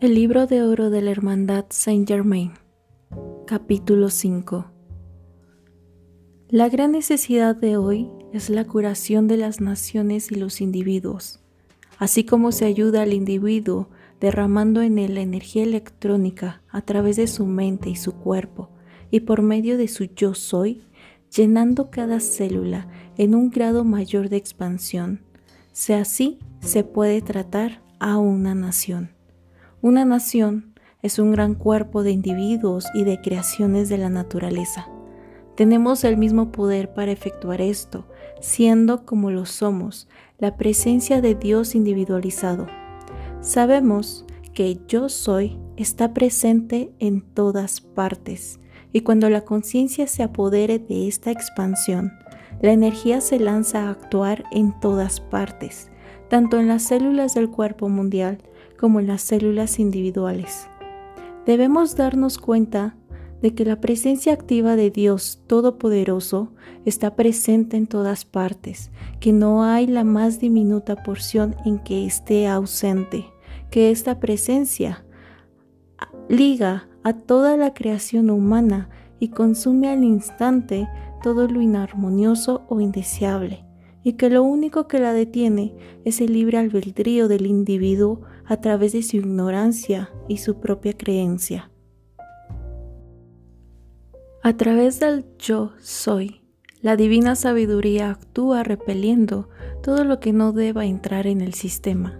El libro de oro de la Hermandad Saint Germain, capítulo 5. La gran necesidad de hoy es la curación de las naciones y los individuos, así como se ayuda al individuo derramando en él la energía electrónica a través de su mente y su cuerpo, y por medio de su yo soy, llenando cada célula en un grado mayor de expansión. sea así, se puede tratar a una nación. Una nación es un gran cuerpo de individuos y de creaciones de la naturaleza. Tenemos el mismo poder para efectuar esto, siendo como lo somos, la presencia de Dios individualizado. Sabemos que yo soy está presente en todas partes, y cuando la conciencia se apodere de esta expansión, la energía se lanza a actuar en todas partes, tanto en las células del cuerpo mundial como en las células individuales. Debemos darnos cuenta de que la presencia activa de Dios Todopoderoso está presente en todas partes, que no hay la más diminuta porción en que esté ausente, que esta presencia liga a toda la creación humana y consume al instante todo lo inarmonioso o indeseable, y que lo único que la detiene es el libre albedrío del individuo a través de su ignorancia y su propia creencia. A través del yo soy, la divina sabiduría actúa repeliendo todo lo que no deba entrar en el sistema.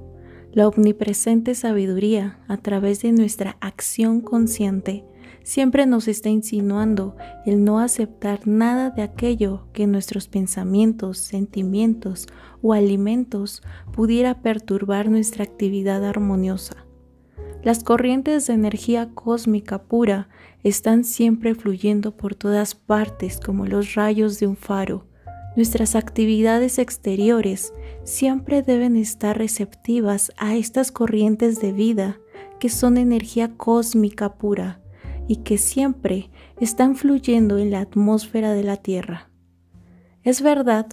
La omnipresente sabiduría, a través de nuestra acción consciente, siempre nos está insinuando el no aceptar nada de aquello que nuestros pensamientos, sentimientos o alimentos pudiera perturbar nuestra actividad armoniosa. Las corrientes de energía cósmica pura están siempre fluyendo por todas partes como los rayos de un faro. Nuestras actividades exteriores siempre deben estar receptivas a estas corrientes de vida que son energía cósmica pura y que siempre están fluyendo en la atmósfera de la Tierra. Es verdad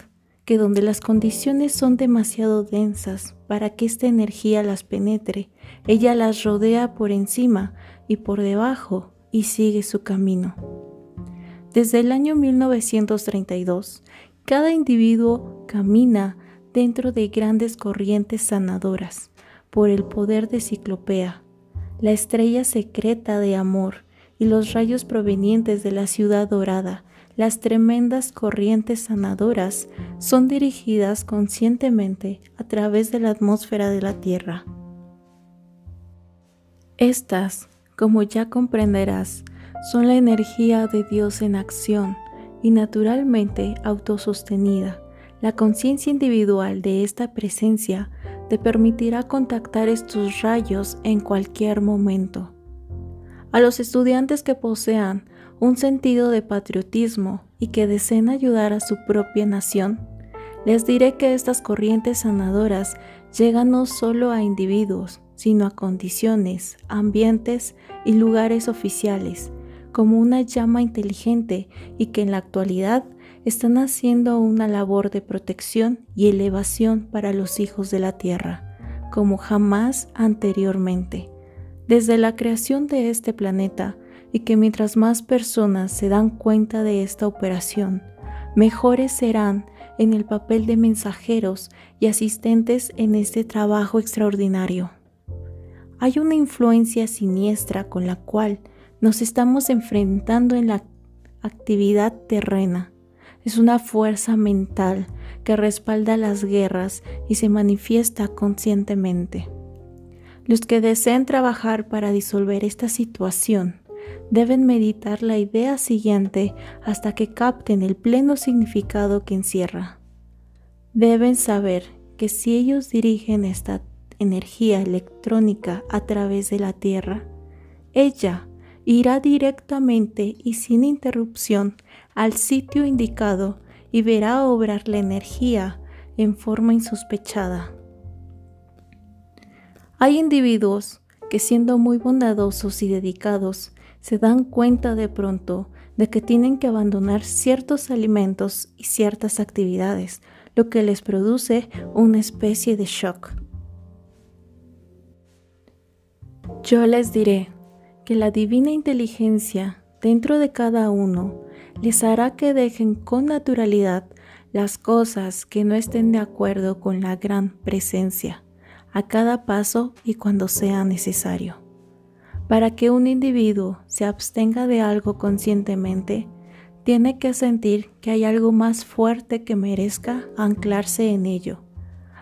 que donde las condiciones son demasiado densas para que esta energía las penetre, ella las rodea por encima y por debajo y sigue su camino. Desde el año 1932, cada individuo camina dentro de grandes corrientes sanadoras por el poder de Ciclopea, la estrella secreta de amor y los rayos provenientes de la ciudad dorada, las tremendas corrientes sanadoras son dirigidas conscientemente a través de la atmósfera de la Tierra. Estas, como ya comprenderás, son la energía de Dios en acción y naturalmente autosostenida. La conciencia individual de esta presencia te permitirá contactar estos rayos en cualquier momento. A los estudiantes que posean un sentido de patriotismo y que deseen ayudar a su propia nación, les diré que estas corrientes sanadoras llegan no solo a individuos, sino a condiciones, ambientes y lugares oficiales, como una llama inteligente y que en la actualidad están haciendo una labor de protección y elevación para los hijos de la tierra, como jamás anteriormente desde la creación de este planeta y que mientras más personas se dan cuenta de esta operación, mejores serán en el papel de mensajeros y asistentes en este trabajo extraordinario. Hay una influencia siniestra con la cual nos estamos enfrentando en la actividad terrena. Es una fuerza mental que respalda las guerras y se manifiesta conscientemente. Los que deseen trabajar para disolver esta situación deben meditar la idea siguiente hasta que capten el pleno significado que encierra. Deben saber que si ellos dirigen esta energía electrónica a través de la Tierra, ella irá directamente y sin interrupción al sitio indicado y verá obrar la energía en forma insospechada. Hay individuos que siendo muy bondadosos y dedicados, se dan cuenta de pronto de que tienen que abandonar ciertos alimentos y ciertas actividades, lo que les produce una especie de shock. Yo les diré que la divina inteligencia dentro de cada uno les hará que dejen con naturalidad las cosas que no estén de acuerdo con la gran presencia a cada paso y cuando sea necesario. Para que un individuo se abstenga de algo conscientemente, tiene que sentir que hay algo más fuerte que merezca anclarse en ello.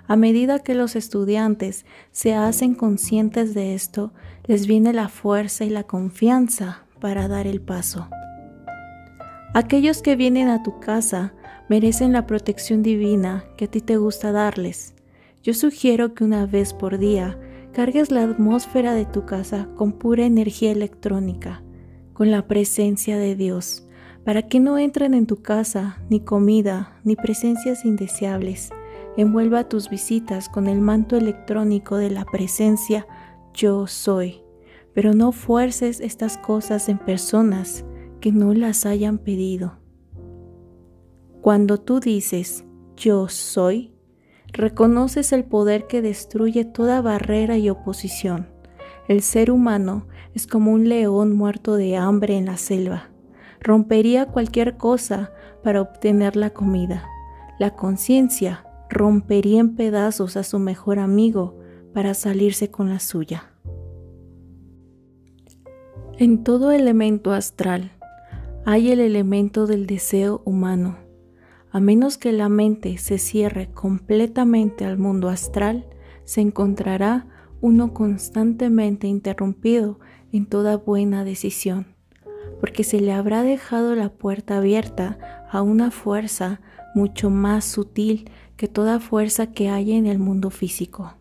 A medida que los estudiantes se hacen conscientes de esto, les viene la fuerza y la confianza para dar el paso. Aquellos que vienen a tu casa merecen la protección divina que a ti te gusta darles. Yo sugiero que una vez por día cargues la atmósfera de tu casa con pura energía electrónica, con la presencia de Dios para que no entren en tu casa ni comida ni presencias indeseables. Envuelva tus visitas con el manto electrónico de la presencia yo soy, pero no fuerces estas cosas en personas que no las hayan pedido. Cuando tú dices yo soy, reconoces el poder que destruye toda barrera y oposición. El ser humano es como un león muerto de hambre en la selva rompería cualquier cosa para obtener la comida. La conciencia rompería en pedazos a su mejor amigo para salirse con la suya. En todo elemento astral hay el elemento del deseo humano. A menos que la mente se cierre completamente al mundo astral, se encontrará uno constantemente interrumpido en toda buena decisión porque se le habrá dejado la puerta abierta a una fuerza mucho más sutil que toda fuerza que hay en el mundo físico.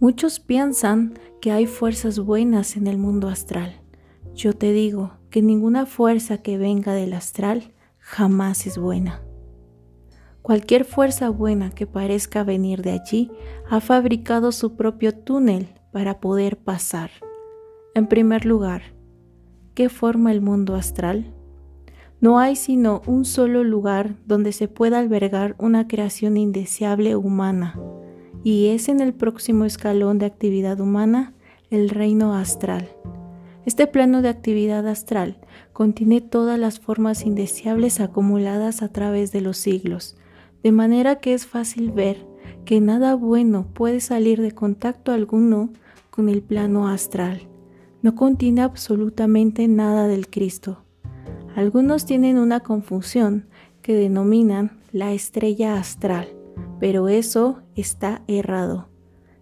Muchos piensan que hay fuerzas buenas en el mundo astral. Yo te digo que ninguna fuerza que venga del astral jamás es buena. Cualquier fuerza buena que parezca venir de allí ha fabricado su propio túnel para poder pasar. En primer lugar, ¿Qué forma el mundo astral? No hay sino un solo lugar donde se pueda albergar una creación indeseable humana, y es en el próximo escalón de actividad humana, el reino astral. Este plano de actividad astral contiene todas las formas indeseables acumuladas a través de los siglos, de manera que es fácil ver que nada bueno puede salir de contacto alguno con el plano astral no contiene absolutamente nada del Cristo. Algunos tienen una confusión que denominan la estrella astral, pero eso está errado.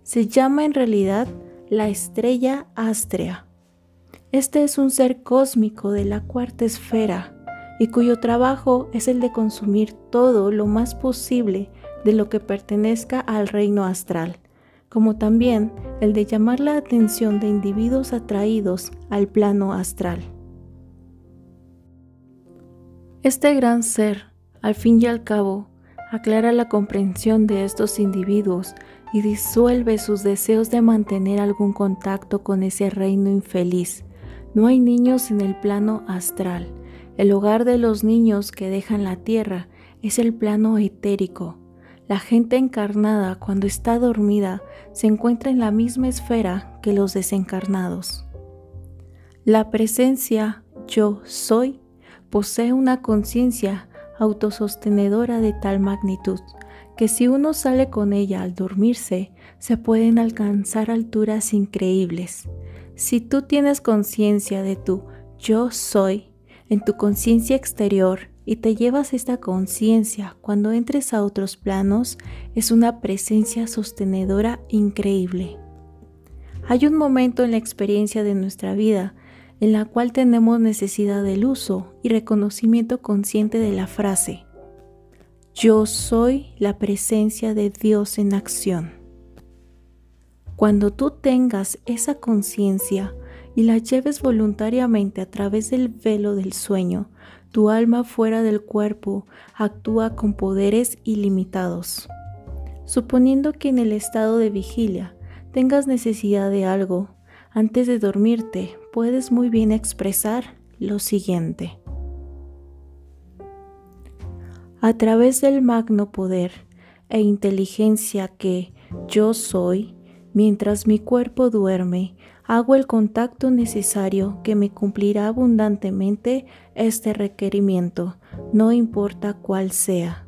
Se llama en realidad la estrella astrea. Este es un ser cósmico de la cuarta esfera y cuyo trabajo es el de consumir todo lo más posible de lo que pertenezca al reino astral como también el de llamar la atención de individuos atraídos al plano astral. Este gran ser, al fin y al cabo, aclara la comprensión de estos individuos y disuelve sus deseos de mantener algún contacto con ese reino infeliz. No hay niños en el plano astral. El hogar de los niños que dejan la tierra es el plano etérico, la gente encarnada cuando está dormida se encuentra en la misma esfera que los desencarnados. La presencia yo soy posee una conciencia autosostenedora de tal magnitud que si uno sale con ella al dormirse, se pueden alcanzar alturas increíbles. Si tú tienes conciencia de tu yo soy en tu conciencia exterior y te llevas esta conciencia cuando entres a otros planos, es una presencia sostenedora increíble. Hay un momento en la experiencia de nuestra vida en la cual tenemos necesidad del uso y reconocimiento consciente de la frase, yo soy la presencia de Dios en acción. Cuando tú tengas esa conciencia y la lleves voluntariamente a través del velo del sueño, tu alma fuera del cuerpo actúa con poderes ilimitados. Suponiendo que en el estado de vigilia tengas necesidad de algo, antes de dormirte puedes muy bien expresar lo siguiente. A través del magno poder e inteligencia que yo soy, mientras mi cuerpo duerme, hago el contacto necesario que me cumplirá abundantemente este requerimiento, no importa cuál sea.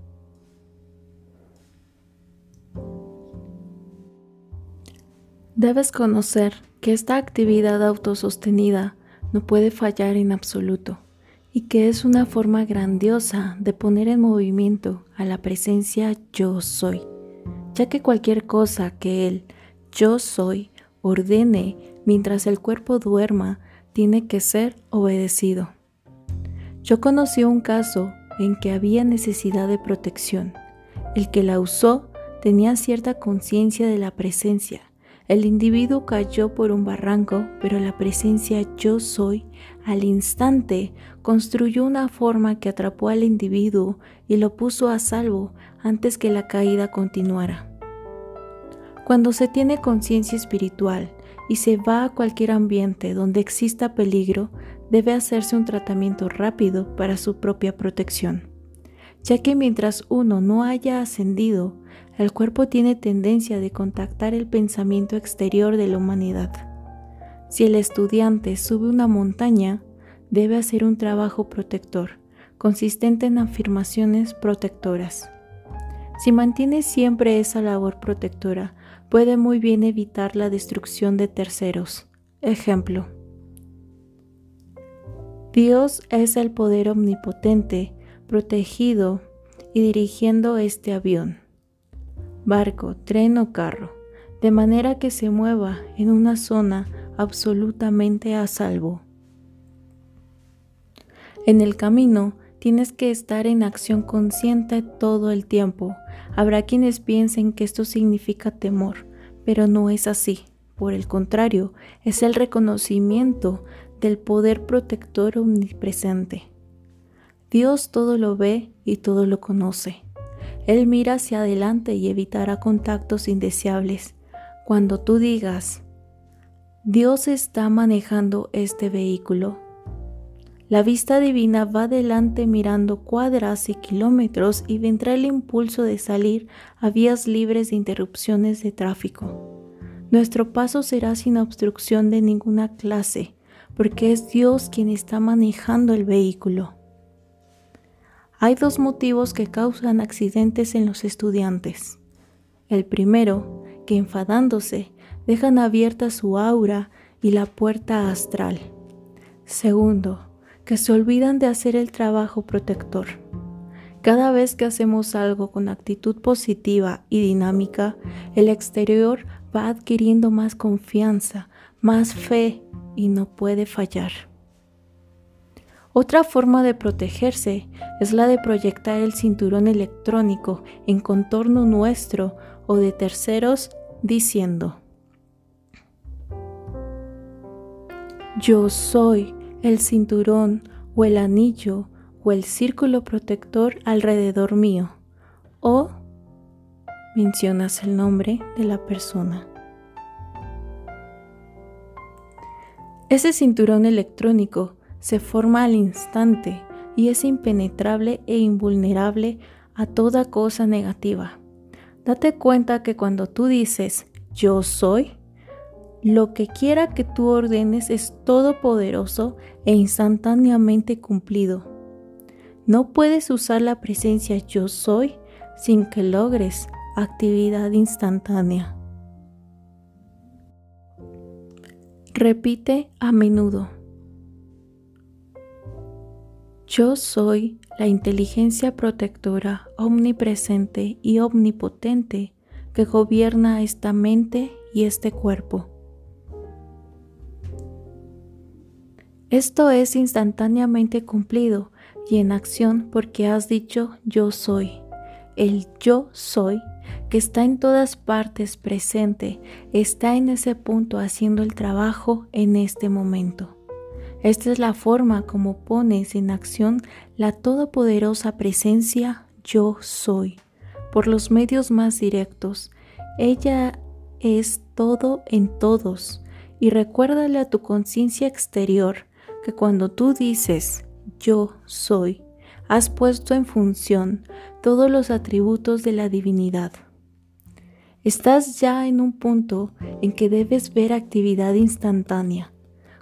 Debes conocer que esta actividad autosostenida no puede fallar en absoluto y que es una forma grandiosa de poner en movimiento a la presencia yo soy, ya que cualquier cosa que el yo soy ordene mientras el cuerpo duerma tiene que ser obedecido. Yo conocí un caso en que había necesidad de protección. El que la usó tenía cierta conciencia de la presencia el individuo cayó por un barranco, pero la presencia yo soy al instante construyó una forma que atrapó al individuo y lo puso a salvo antes que la caída continuara. Cuando se tiene conciencia espiritual y se va a cualquier ambiente donde exista peligro, debe hacerse un tratamiento rápido para su propia protección, ya que mientras uno no haya ascendido, el cuerpo tiene tendencia de contactar el pensamiento exterior de la humanidad. Si el estudiante sube una montaña, debe hacer un trabajo protector, consistente en afirmaciones protectoras. Si mantiene siempre esa labor protectora, puede muy bien evitar la destrucción de terceros. Ejemplo. Dios es el poder omnipotente, protegido y dirigiendo este avión barco, tren o carro, de manera que se mueva en una zona absolutamente a salvo. En el camino tienes que estar en acción consciente todo el tiempo. Habrá quienes piensen que esto significa temor, pero no es así. Por el contrario, es el reconocimiento del poder protector omnipresente. Dios todo lo ve y todo lo conoce. Él mira hacia adelante y evitará contactos indeseables. Cuando tú digas, Dios está manejando este vehículo, la vista divina va adelante mirando cuadras y kilómetros y vendrá el impulso de salir a vías libres de interrupciones de tráfico. Nuestro paso será sin obstrucción de ninguna clase, porque es Dios quien está manejando el vehículo. Hay dos motivos que causan accidentes en los estudiantes. El primero, que enfadándose dejan abierta su aura y la puerta astral. Segundo, que se olvidan de hacer el trabajo protector. Cada vez que hacemos algo con actitud positiva y dinámica, el exterior va adquiriendo más confianza, más fe y no puede fallar. Otra forma de protegerse es la de proyectar el cinturón electrónico en contorno nuestro o de terceros diciendo, yo soy el cinturón o el anillo o el círculo protector alrededor mío o mencionas el nombre de la persona. Ese cinturón electrónico se forma al instante y es impenetrable e invulnerable a toda cosa negativa. Date cuenta que cuando tú dices yo soy, lo que quiera que tú ordenes es todopoderoso e instantáneamente cumplido. No puedes usar la presencia yo soy sin que logres actividad instantánea. Repite a menudo. Yo soy la inteligencia protectora omnipresente y omnipotente que gobierna esta mente y este cuerpo. Esto es instantáneamente cumplido y en acción porque has dicho yo soy. El yo soy que está en todas partes presente está en ese punto haciendo el trabajo en este momento. Esta es la forma como pones en acción la todopoderosa presencia yo soy, por los medios más directos. Ella es todo en todos y recuérdale a tu conciencia exterior cuando tú dices yo soy, has puesto en función todos los atributos de la divinidad. Estás ya en un punto en que debes ver actividad instantánea.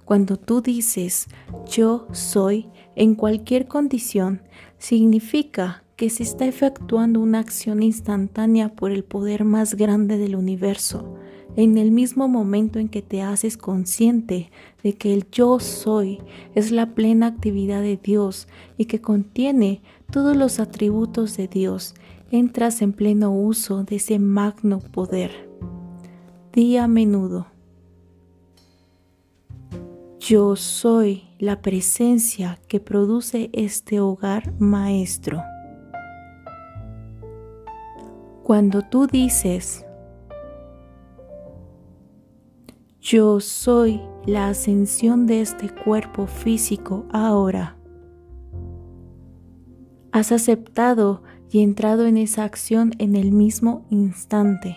Cuando tú dices yo soy en cualquier condición, significa que se está efectuando una acción instantánea por el poder más grande del universo, en el mismo momento en que te haces consciente de que el yo soy es la plena actividad de Dios y que contiene todos los atributos de Dios, entras en pleno uso de ese magno poder. Di a menudo, yo soy la presencia que produce este hogar maestro. Cuando tú dices, yo soy la ascensión de este cuerpo físico ahora, has aceptado y entrado en esa acción en el mismo instante.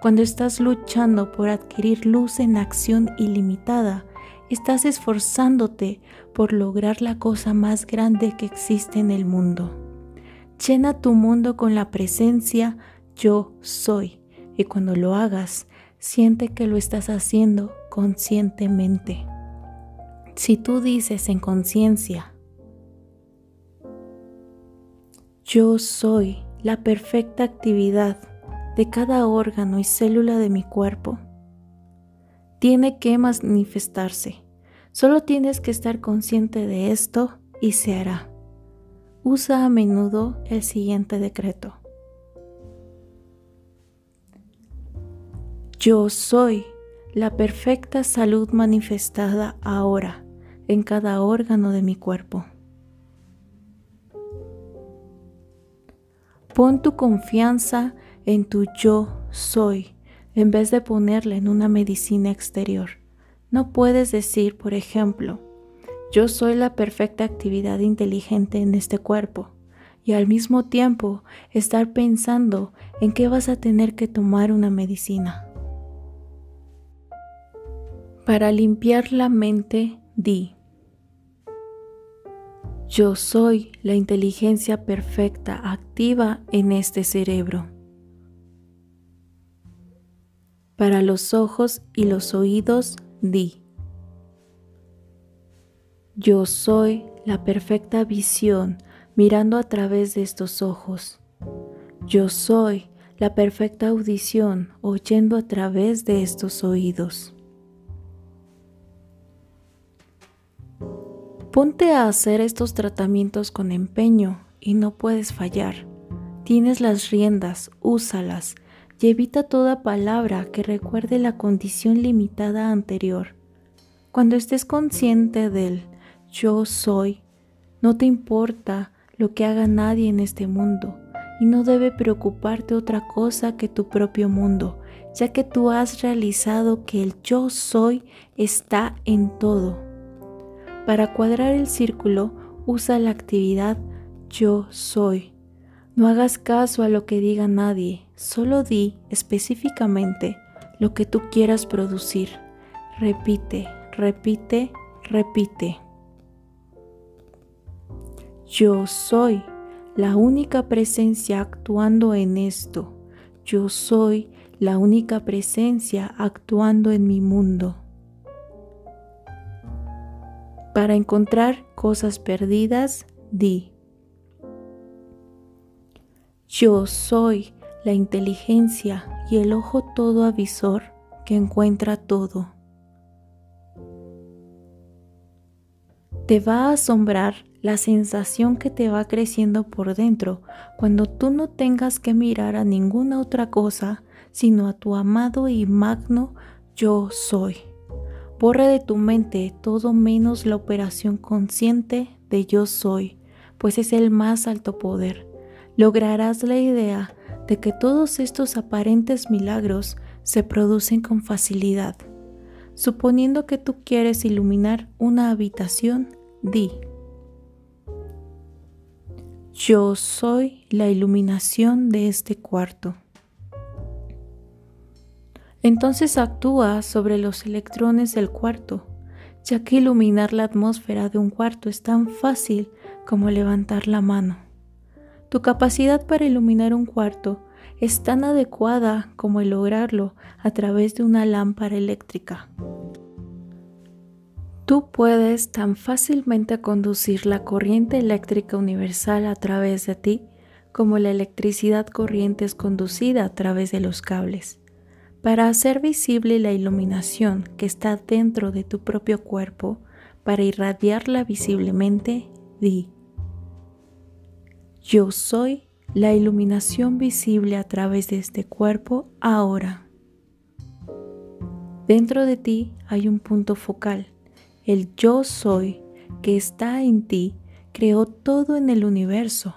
Cuando estás luchando por adquirir luz en acción ilimitada, estás esforzándote por lograr la cosa más grande que existe en el mundo. Llena tu mundo con la presencia yo soy. Y cuando lo hagas, siente que lo estás haciendo conscientemente. Si tú dices en conciencia, yo soy la perfecta actividad de cada órgano y célula de mi cuerpo, tiene que manifestarse. Solo tienes que estar consciente de esto y se hará. Usa a menudo el siguiente decreto. Yo soy la perfecta salud manifestada ahora en cada órgano de mi cuerpo. Pon tu confianza en tu yo soy en vez de ponerla en una medicina exterior. No puedes decir, por ejemplo, yo soy la perfecta actividad inteligente en este cuerpo y al mismo tiempo estar pensando en que vas a tener que tomar una medicina. Para limpiar la mente, di, yo soy la inteligencia perfecta activa en este cerebro. Para los ojos y los oídos, di, yo soy la perfecta visión mirando a través de estos ojos. Yo soy la perfecta audición oyendo a través de estos oídos. Ponte a hacer estos tratamientos con empeño y no puedes fallar. Tienes las riendas, úsalas y evita toda palabra que recuerde la condición limitada anterior. Cuando estés consciente del yo soy, no te importa lo que haga nadie en este mundo y no debe preocuparte otra cosa que tu propio mundo, ya que tú has realizado que el yo soy está en todo. Para cuadrar el círculo, usa la actividad yo soy. No hagas caso a lo que diga nadie, solo di específicamente lo que tú quieras producir. Repite, repite, repite. Yo soy la única presencia actuando en esto. Yo soy la única presencia actuando en mi mundo. Para encontrar cosas perdidas, di. Yo soy la inteligencia y el ojo todo avisor que encuentra todo. Te va a asombrar la sensación que te va creciendo por dentro cuando tú no tengas que mirar a ninguna otra cosa sino a tu amado y magno yo soy. Borra de tu mente todo menos la operación consciente de yo soy, pues es el más alto poder. Lograrás la idea de que todos estos aparentes milagros se producen con facilidad. Suponiendo que tú quieres iluminar una habitación, di, yo soy la iluminación de este cuarto. Entonces actúa sobre los electrones del cuarto, ya que iluminar la atmósfera de un cuarto es tan fácil como levantar la mano. Tu capacidad para iluminar un cuarto es tan adecuada como el lograrlo a través de una lámpara eléctrica. Tú puedes tan fácilmente conducir la corriente eléctrica universal a través de ti como la electricidad corriente es conducida a través de los cables. Para hacer visible la iluminación que está dentro de tu propio cuerpo, para irradiarla visiblemente, di, yo soy la iluminación visible a través de este cuerpo ahora. Dentro de ti hay un punto focal. El yo soy que está en ti creó todo en el universo.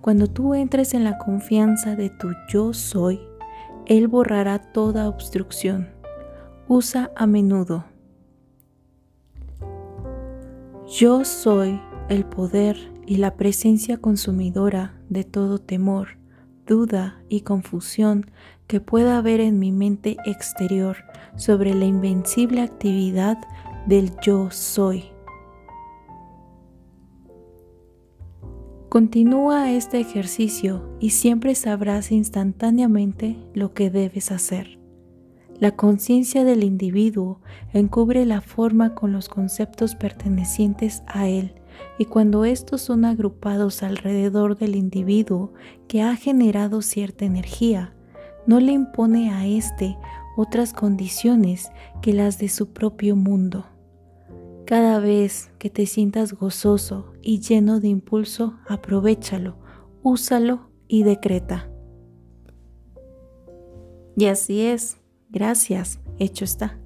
Cuando tú entres en la confianza de tu yo soy, Él borrará toda obstrucción. Usa a menudo. Yo soy el poder y la presencia consumidora de todo temor, duda y confusión que pueda haber en mi mente exterior sobre la invencible actividad del yo soy. Continúa este ejercicio y siempre sabrás instantáneamente lo que debes hacer. La conciencia del individuo encubre la forma con los conceptos pertenecientes a él y cuando estos son agrupados alrededor del individuo que ha generado cierta energía, no le impone a éste otras condiciones que las de su propio mundo. Cada vez que te sientas gozoso y lleno de impulso, aprovechalo, úsalo y decreta. Y así es, gracias, hecho está.